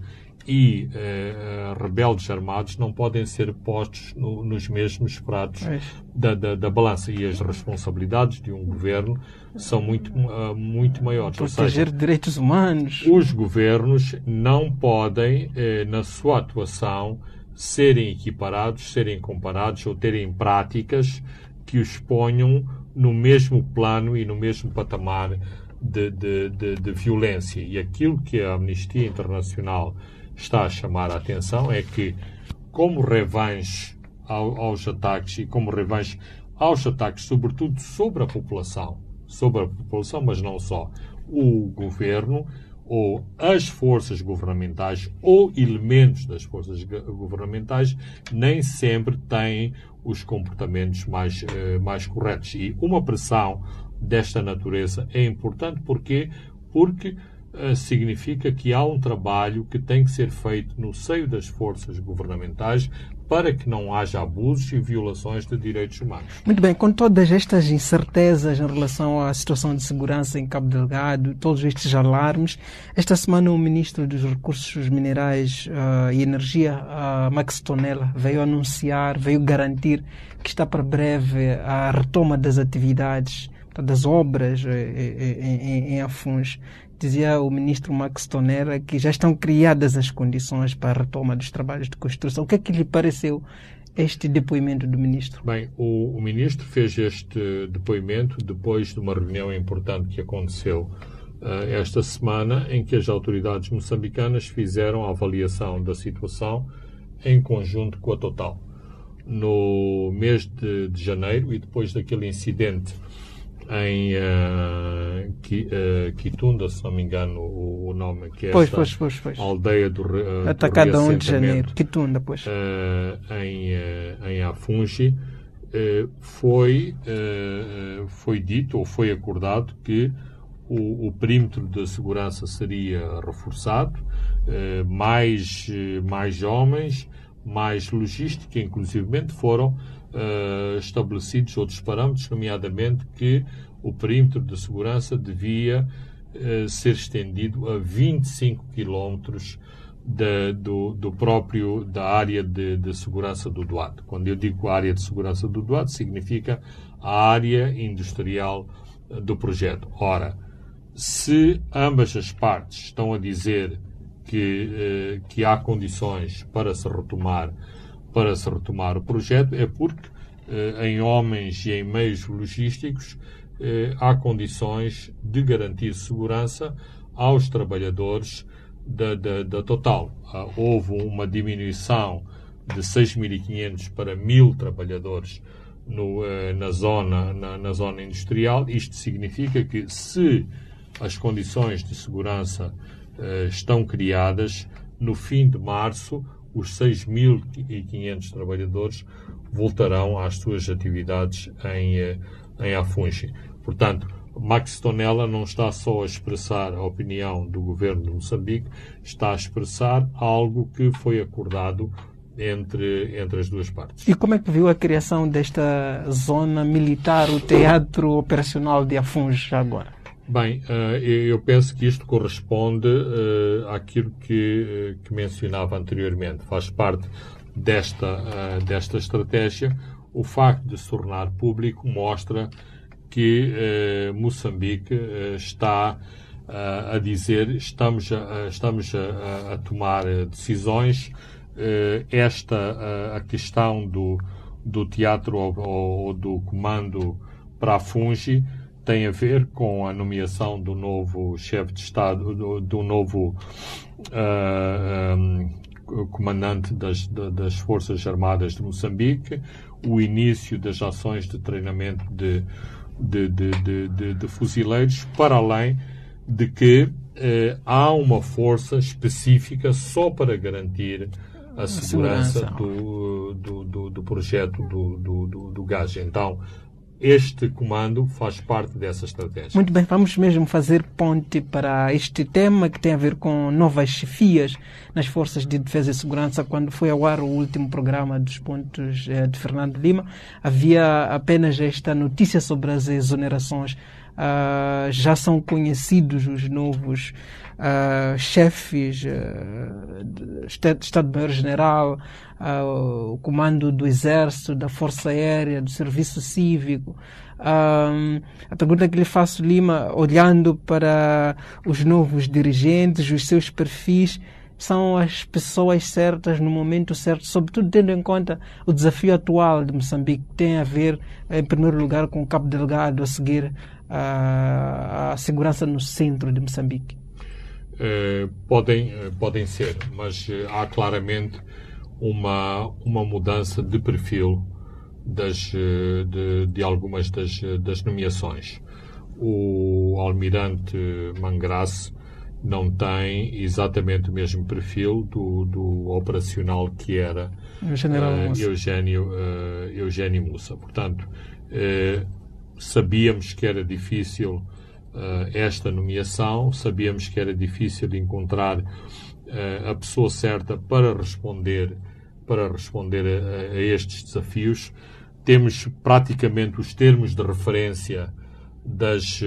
e uh, rebeldes armados não podem ser postos no, nos mesmos pratos é da, da, da, balança e as responsabilidades de um governo são muito, uh, muito maiores. Proteger seja, direitos humanos. Os governos não podem, eh, na sua atuação, serem equiparados, serem comparados ou terem práticas que os ponham no mesmo plano e no mesmo patamar de, de, de, de violência. E aquilo que a Amnistia Internacional está a chamar a atenção é que, como revanche aos ataques e como revanche aos ataques, sobretudo sobre a população, sobre a população, mas não só, o governo ou as forças governamentais ou elementos das forças governamentais nem sempre têm os comportamentos mais, eh, mais corretos. E uma pressão desta natureza é importante porque porque significa que há um trabalho que tem que ser feito no seio das forças governamentais para que não haja abusos e violações de direitos humanos. Muito bem, com todas estas incertezas em relação à situação de segurança em Cabo Delgado, todos estes alarmes, esta semana o Ministro dos Recursos Minerais uh, e Energia, uh, Max Tonella, veio anunciar, veio garantir que está para breve a retoma das atividades das obras em, em, em Afuns dizia o ministro Max Tonera que já estão criadas as condições para a retoma dos trabalhos de construção. O que é que lhe pareceu este depoimento do ministro? Bem, o, o ministro fez este depoimento depois de uma reunião importante que aconteceu uh, esta semana, em que as autoridades moçambicanas fizeram a avaliação da situação em conjunto com a Total. No mês de, de janeiro e depois daquele incidente em uh, Quitunda, se não me engano o, o nome, que é pois, pois, pois, pois. aldeia do uh, Atacada 1 de janeiro, Quitunda, pois. Uh, em, em Afungi, foi, foi dito ou foi acordado que o, o perímetro de segurança seria reforçado, mais, mais homens, mais logística, inclusivamente foram uh, estabelecidos outros parâmetros, nomeadamente que o perímetro de segurança devia uh, ser estendido a 25 quilómetros do, do, próprio da área de, de, segurança do Duarte. Quando eu digo área de segurança do Duarte, significa a área industrial eh, do projeto. Ora, se ambas as partes estão a dizer que, que há condições para se retomar para se retomar o projeto é porque eh, em homens e em meios logísticos eh, há condições de garantir segurança aos trabalhadores da, da, da Total. Ah, houve uma diminuição de 6.500 para 1.000 trabalhadores no, eh, na, zona, na, na, zona industrial. Isto significa que, se as condições de segurança estão criadas, no fim de março os 6.500 trabalhadores voltarão às suas atividades em, eh, em Afungi. Portanto, Max Tonella não está só a expressar a opinião do governo de Moçambique, está a expressar algo que foi acordado entre, entre as duas partes. E como é que viu a criação desta zona militar, o teatro operacional de Afungi agora? Bem, uh, eu penso que isto corresponde uh, àquilo que, uh, que, mencionava anteriormente. Faz parte desta, desta estratégia. O facto de se tornar público mostra que Moçambique está a dizer estamos a, estamos a, a tomar decisões. esta a questão do, do teatro ou, ou do comando para a Fungi tem a ver com a nomeação do novo chefe de Estado, do, do novo uh, ah, um, ah, comandante das, das Forças Armadas de Moçambique, o início das ações de treinamento de, de, de, de, de fuzileiros, para além de que eh, há uma força específica só para garantir a segurança. Do, do, do, do, projeto do, do, do, gás. Então, este comando faz parte dessa estratégia. Muito bem, vamos mesmo fazer ponte para este tema que tem a ver com novas chefias nas Forças de Defesa e Segurança. Quando foi ao ar o último programa dos pontos eh, de Fernando Lima, havia apenas esta notícia sobre as exonerações. Uh, já são conhecidos os novos uh, chefes uh, de Estado-Maior-General, uh, o comando do Exército, da Força Aérea, do Serviço Cívico. Um, a pergunta que lhe faço, Lima, olhando para os novos dirigentes, os seus perfis, são as pessoas certas no momento certo, sobretudo tendo em conta o desafio atual de Moçambique, que tem a ver, em primeiro lugar, com o cabo delegado a seguir a, a segurança no centro de Moçambique. Uh, podem, uh, podem ser, mas uh, há claramente uma, uma mudança de perfil das, de, de algumas das, das nomeações. O almirante Mangrace não tem exatamente o mesmo perfil do, do operacional que era uh, Eugênio, uh, Eugênio Mussa. Portanto, uh, sabíamos que era difícil esta nomeação, sabíamos que era difícil encontrar a pessoa certa para responder para responder a, a, estes desafios. Temos praticamente os termos de referência das,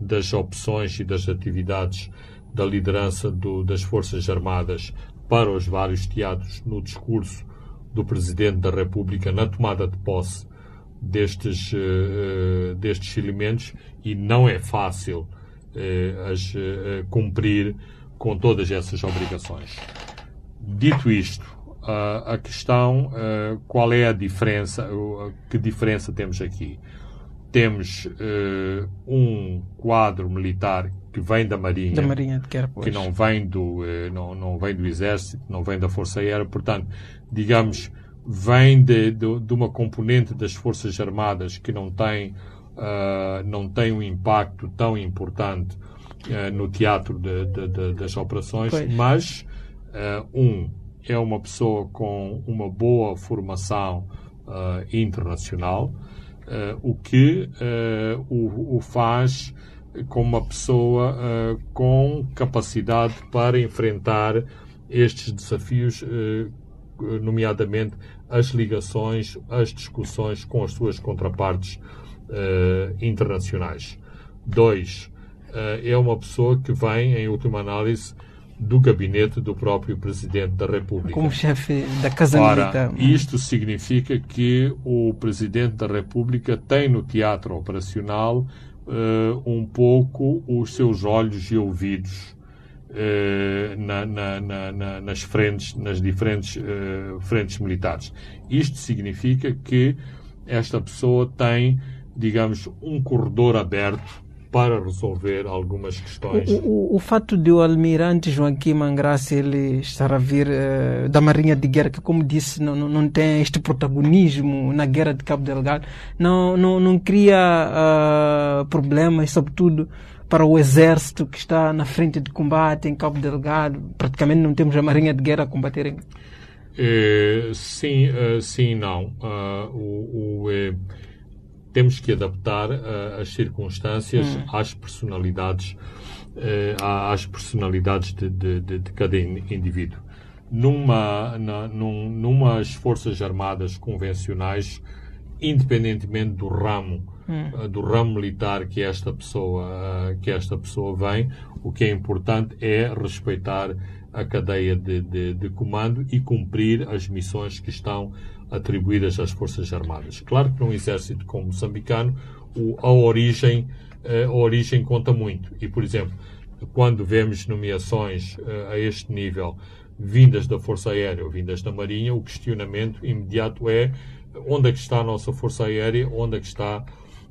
das opções e das atividades da liderança do, das Forças Armadas para os vários teatros no discurso do Presidente da República na tomada de posse destes, uh, destes elementos e não é fácil uh, as, uh, cumprir com todas essas obrigações. Dito isto, a questão, qual é a diferença, que diferença temos aqui? Temos um quadro militar que vem da Marinha, da Marinha de Guerra, que não vem do não, não vem do Exército, não vem da Força Aérea, portanto, digamos, vem de, de, de uma componente das Forças Armadas que não tem uh, não tem um impacto tão importante uh, no teatro de, de, das operações, pois. mas uh, um é uma pessoa com uma boa formação internacional, o que o, o, faz como uma pessoa com capacidade para enfrentar estes desafios nomeadamente as ligações, as discussões com as suas contrapartes uh, internacionais. Dois, uh, é uma pessoa que vem, em última análise, do gabinete do próprio Presidente da República. Como chefe da Casa Ora, Militar. Isto significa que o Presidente da República tem no teatro operacional uh, um pouco os seus olhos e ouvidos uh, na, na, na, nas frentes, nas diferentes uh, frentes militares. Isto significa que esta pessoa tem digamos, um corredor aberto para resolver algumas questões. O, o, o, fato de o almirante Joaquim Mangraça ele estar a vir uh, da Marinha de Guerra, que como disse, não, não tem este protagonismo na guerra de Cabo Delgado, não, não, não cria uh, problemas, sobretudo para o exército que está na frente de combate em Cabo Delgado. Praticamente não temos a Marinha de Guerra a combater. Eh, sim, uh, sim, não. o, o temos que adaptar uh, as circunstâncias hum. às personalidades uh, às personalidades de, de, de, de cada indivíduo. Numa, na, num, numas forças armadas convencionais, independentemente do ramo hum. uh, do ramo militar que esta pessoa que esta pessoa vem, o que é importante é respeitar a cadeia de, de, de comando e cumprir as missões que estão atribuídas às Forças Armadas. Claro que num exército como moçambicano, a origem, eh, a origem conta muito. E, por exemplo, quando vemos nomeações eh, a este nível vindas da Força Aérea ou vindas da Marinha, o questionamento imediato é onde é que está a nossa Força Aérea, onde é que está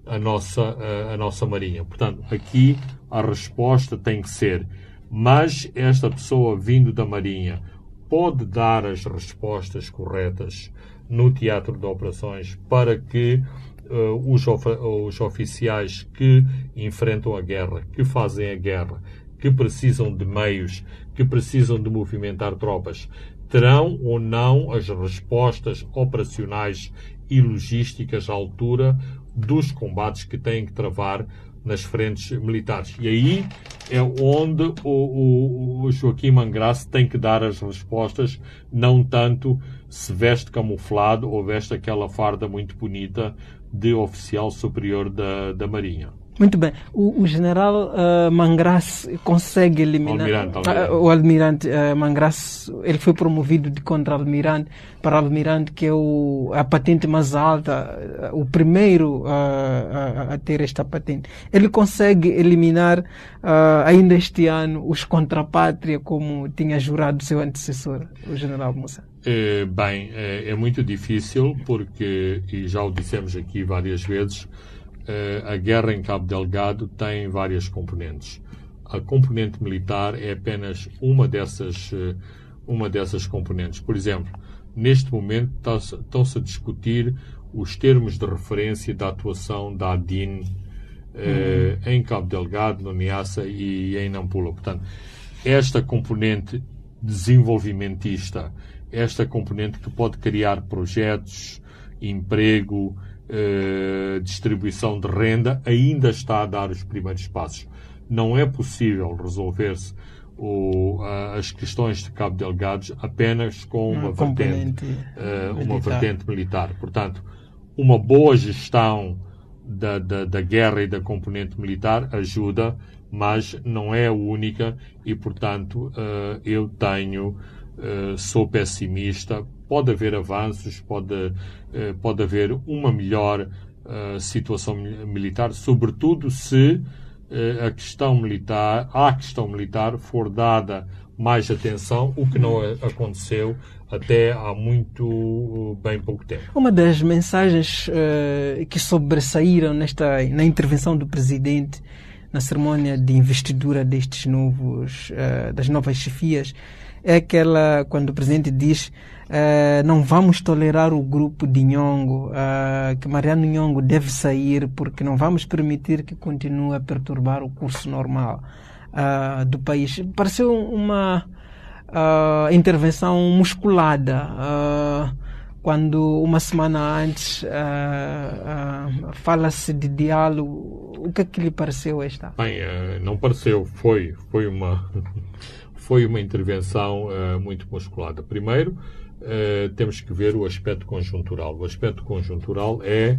a nossa, a, a nossa Marinha. Portanto, aqui a resposta tem que ser, mas esta pessoa vindo da Marinha pode dar as respostas corretas no teatro de operações para que uh, os, of os oficiais que enfrentam a guerra, que fazem a guerra, que precisam de meios, que precisam de movimentar tropas, terão ou não as respostas operacionais e logísticas à altura dos combates que têm que travar nas frentes militares. E aí é onde o, o, o Joaquim Mangraça tem que dar as respostas, não tanto se veste camuflado ou veste aquela farda muito bonita de oficial superior da, da Marinha. Muito bem. O, o general uh, Mangras consegue eliminar. Almirante, almirante. Uh, o almirante uh, Mangras, ele foi promovido de contra-almirante para almirante, que é o, a patente mais alta, uh, o primeiro a, a, ter esta patente. Ele consegue eliminar ainda este ano os contra-pátria, como tinha jurado seu antecessor, o general Moussa. É, bem, é, é muito difícil, porque, e já o dissemos aqui várias vezes, eh, a guerra em Cabo Delgado tem várias componentes. A componente militar é apenas uma dessas, eh, uma dessas componentes. Por exemplo, neste momento estão-se a discutir os termos de referência da atuação da ADIN eh, uhum. em Cabo Delgado, no Niassa e em Nampula. Portanto, esta componente desenvolvimentista, esta componente que pode criar projetos, emprego, eh, distribuição de renda ainda está a dar os primeiros passos. Não é possível resolver-se as questões de Cabo Delgado apenas com uma, vertente, uh, uma vertente militar. Portanto, uma boa gestão da, da, da, guerra e da componente militar ajuda, mas não é a única e, portanto, uh, eu tenho, sou pessimista pode haver avanços, pode, eh, pode haver uma melhor uh, situação militar, sobretudo se uh, a questão militar, a questão militar for dada mais atenção, o que não aconteceu até há muito bem pouco tempo. Uma das mensagens uh, que sobressaíram nesta na intervenção do presidente na cerimónia de investidura destes novos uh, das novas chefias é aquela quando o presidente diz uh, não vamos tolerar o grupo de Nhongo, que Mariano Nhongo deve sair porque não vamos permitir que continue a perturbar o curso normal do país. Pareceu uma uh, intervenção musculada. Uh, quando uma semana antes uh, fala-se de diálogo, o que é que lhe pareceu esta? Bem, não pareceu, foi, foi uma, foi uma intervenção muito musculada. Primeiro, temos que ver o aspecto conjuntural. O aspecto conjuntural é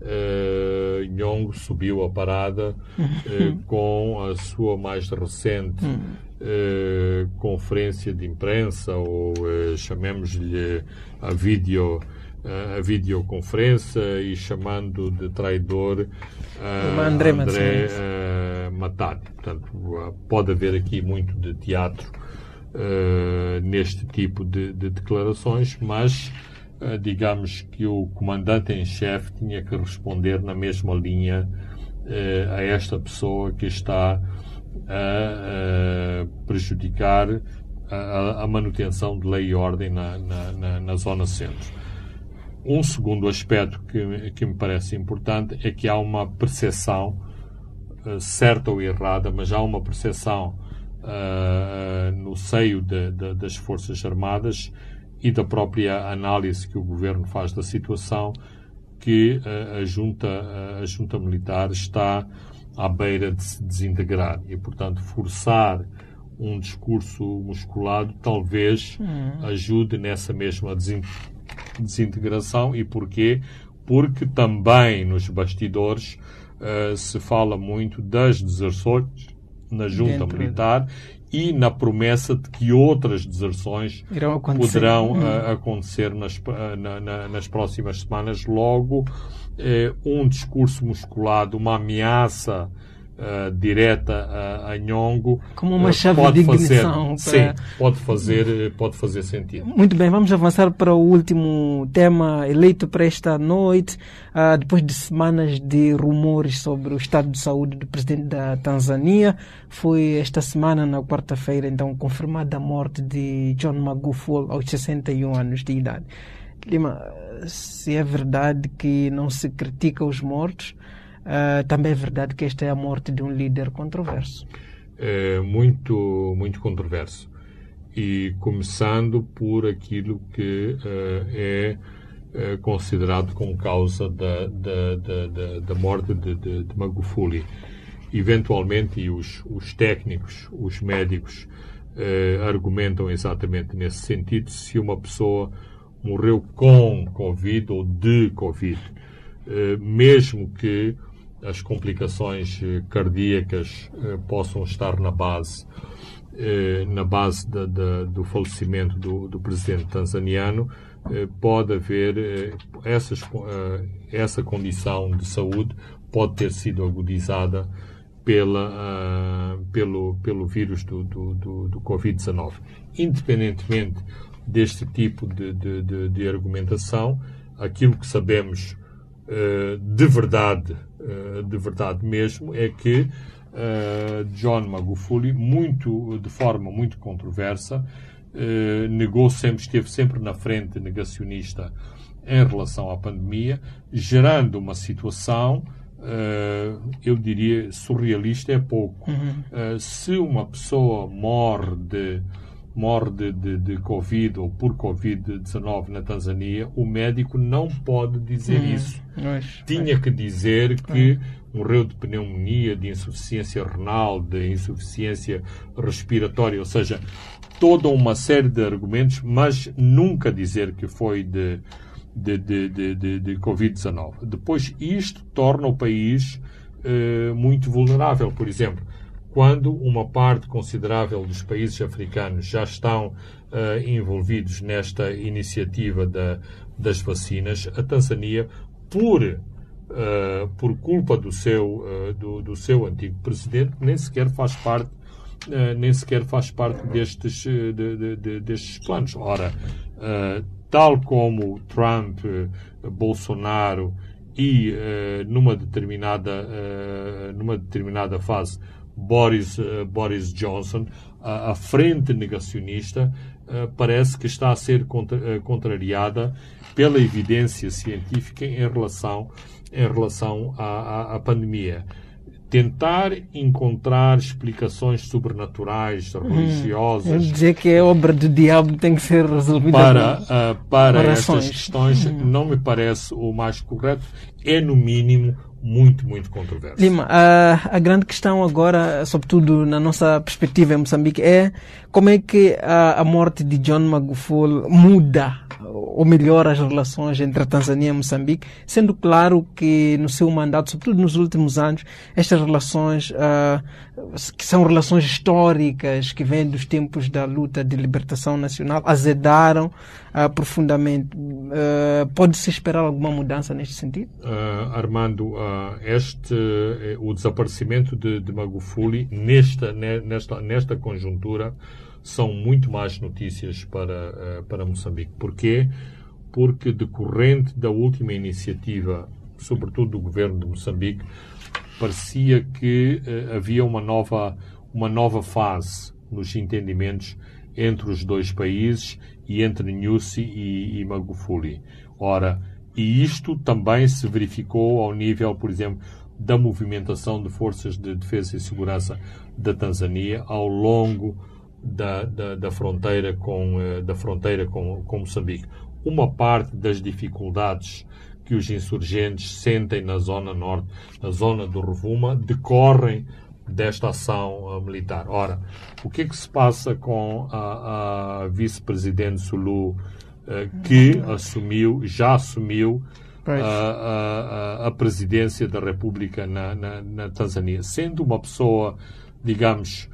uh, Nhong subiu a parada uh, com a sua mais recente uh, conferência de imprensa, ou uh, chamemos-lhe a vídeo a videoconferência e chamando de traidor uh, André, André Matani. Portanto, pode haver aqui muito de teatro uh, neste tipo de, de declarações, mas eh, digamos que o comandante em chefe tinha que responder na mesma linha uh, a esta pessoa que está a uh, prejudicar a, a, manutenção de lei e ordem na, na, na, na, zona centro. Um segundo aspecto que, que me parece importante é que há uma percepção, uh, certa ou errada, mas há uma percepção no seio de, de, das Forças Armadas e da própria análise que o governo faz da situação, que a, junta, a junta militar está à beira de se desintegrar e, portanto, forçar um discurso musculado talvez hum. ajude nessa mesma desintegração. E porquê? Porque também nos bastidores uh, se fala muito das deserções na junta Dentro militar e na promessa de que outras deserções poderão hum. uh, acontecer nas, uh, na, na, nas próximas semanas. Logo, uh, um discurso musculado, uma ameaça uh, direta a, a Nhongo como uma chave pode de ignição fazer, para... sim pode fazer pode fazer sentido. Muito bem vamos avançar para o último tema eleito para esta noite uh, depois de semanas de rumores sobre o estado de saúde do presidente da Tanzânia. Foi esta semana na quarta-feira então confirmada a morte de John Magufuli aos 61 anos de idade. Lima, se é verdade que não se critica os mortos, Uh, também é verdade que esta é a morte de um líder controverso. É muito, muito controverso. E começando por aquilo que uh, é uh, considerado como causa da, da, da, da morte de, de, de, Magufuli. Eventualmente, os, os técnicos, os médicos, argumentam exatamente nesse sentido, se uma pessoa morreu com Covid ou de Covid. mesmo que as complicações eh, cardíacas eh, possam estar na base eh, na base da, da, do falecimento do, do, presidente tanzaniano pode haver essas, essa condição de saúde pode ter sido agudizada pela, pelo, pelo vírus do, do, do, do Covid-19. Independentemente deste tipo de, de, de, de argumentação, aquilo que sabemos de verdade eh, de verdade mesmo é que uh, John Magufuli, muito, de forma muito controversa, uh, negou sempre, esteve sempre na frente negacionista em relação à pandemia, gerando uma situação, eu diria, surrealista é pouco. Uhum. se uma pessoa morre de morre de, de, de Covid ou por Covid-19 na Tanzânia, o médico não pode dizer hum, isso. Mas, Tinha mas... que dizer que morreu de pneumonia, de insuficiência renal, de insuficiência respiratória, ou seja, toda uma série de argumentos, mas nunca dizer que foi de, de, de, de, de Covid-19. Depois, isto torna o país uh, muito vulnerável. Por exemplo, quando uma parte considerável dos países africanos já estão uh, envolvidos nesta iniciativa da, das vacinas, a Tanzânia, por, uh, por culpa do seu, uh, do, do, seu antigo presidente, nem sequer faz parte nem sequer faz parte destes, de, de, de, destes planos. Ora, tal como Trump, Bolsonaro e numa determinada numa determinada fase Boris Boris Johnson a, a frente negacionista parece que está a ser contra, contrariada pela evidência científica em relação em relação à, à, à pandemia tentar encontrar explicações sobrenaturais, hum. religiosas. Hum, dizer que é obra do diabo tem que ser resolvida para, uh, para estas questões hum. não me parece o mais correto. É, no mínimo, muito, muito controverso. Lima, a, a, grande questão agora, sobretudo na nossa perspectiva em Moçambique, é como é que a, a morte de John Magufuli muda ou melhora as relações entre a Tanzânia e Moçambique, sendo claro que no seu mandato, sobretudo nos últimos anos, estas relações, uh, que são relações históricas, que vêm dos tempos da luta de libertação nacional, azedaram uh, profundamente. Uh, Pode-se esperar alguma mudança neste sentido? Armando, este, eh, o desaparecimento de, de Magufuli, nesta, nesta, nesta conjuntura, são muito mais notícias para, uh, para Moçambique. Porquê? Porque, decorrente da última iniciativa, sobretudo do governo de Moçambique, parecia que uh, havia uma nova, uma nova fase nos entendimentos entre os dois países e entre Nyusi e, e Magufuli. Ora, e isto também se verificou ao nível, por exemplo, da movimentação de forças de defesa e segurança da Tanzânia ao longo da, da, da fronteira, com, eh, da fronteira com, com Moçambique. Uma parte das dificuldades que os insurgentes sentem na zona norte, na zona do Rovuma, decorrem desta ação uh, militar. Ora, o que é que se passa com a, a vice-presidente Sulu, uh, que assumiu, já assumiu a, a, a, presidência da República na, na, na Tanzânia, sendo uma pessoa, digamos,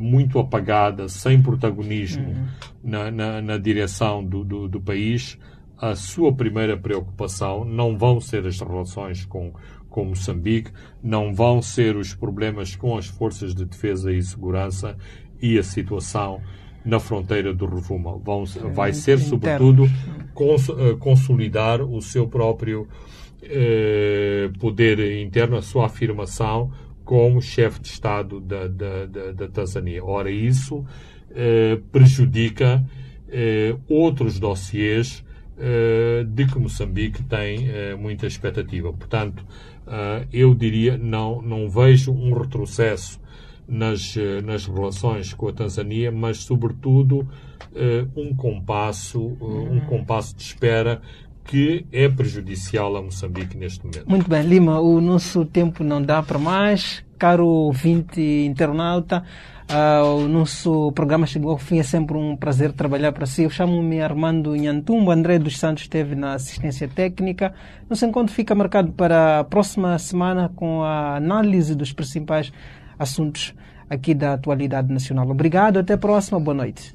muito apagada, sem protagonismo uhum. na, na, na, direção do, do, do, país, a sua primeira preocupação não vão ser as relações com, com Moçambique, não vão ser os problemas com as forças de defesa e segurança e a situação na fronteira do Rovuma. Vão, vai ser, sobretudo, cons, eh, consolidar o seu próprio eh, poder interno, a sua afirmação como chefe de Estado da, da, da, da Tanzânia. Ora, isso eh, prejudica eh, outros dossiês eh, de que Moçambique tem eh, muita expectativa. Portanto, eh, eu diria, não, não vejo um retrocesso nas, eh, nas relações com a Tanzânia, mas, sobretudo, um compasso, um compasso de espera que é prejudicial a Moçambique neste momento. Muito bem, Lima, o nosso tempo não dá para mais. Caro ouvinte internauta, uh, o nosso programa chegou ao fim. É sempre um prazer trabalhar para si. Eu chamo-me Armando Nhantumbo. André dos Santos esteve na assistência técnica. Nosso encontro fica marcado para a próxima semana com a análise dos principais assuntos aqui da atualidade nacional. Obrigado, até a próxima. Boa noite.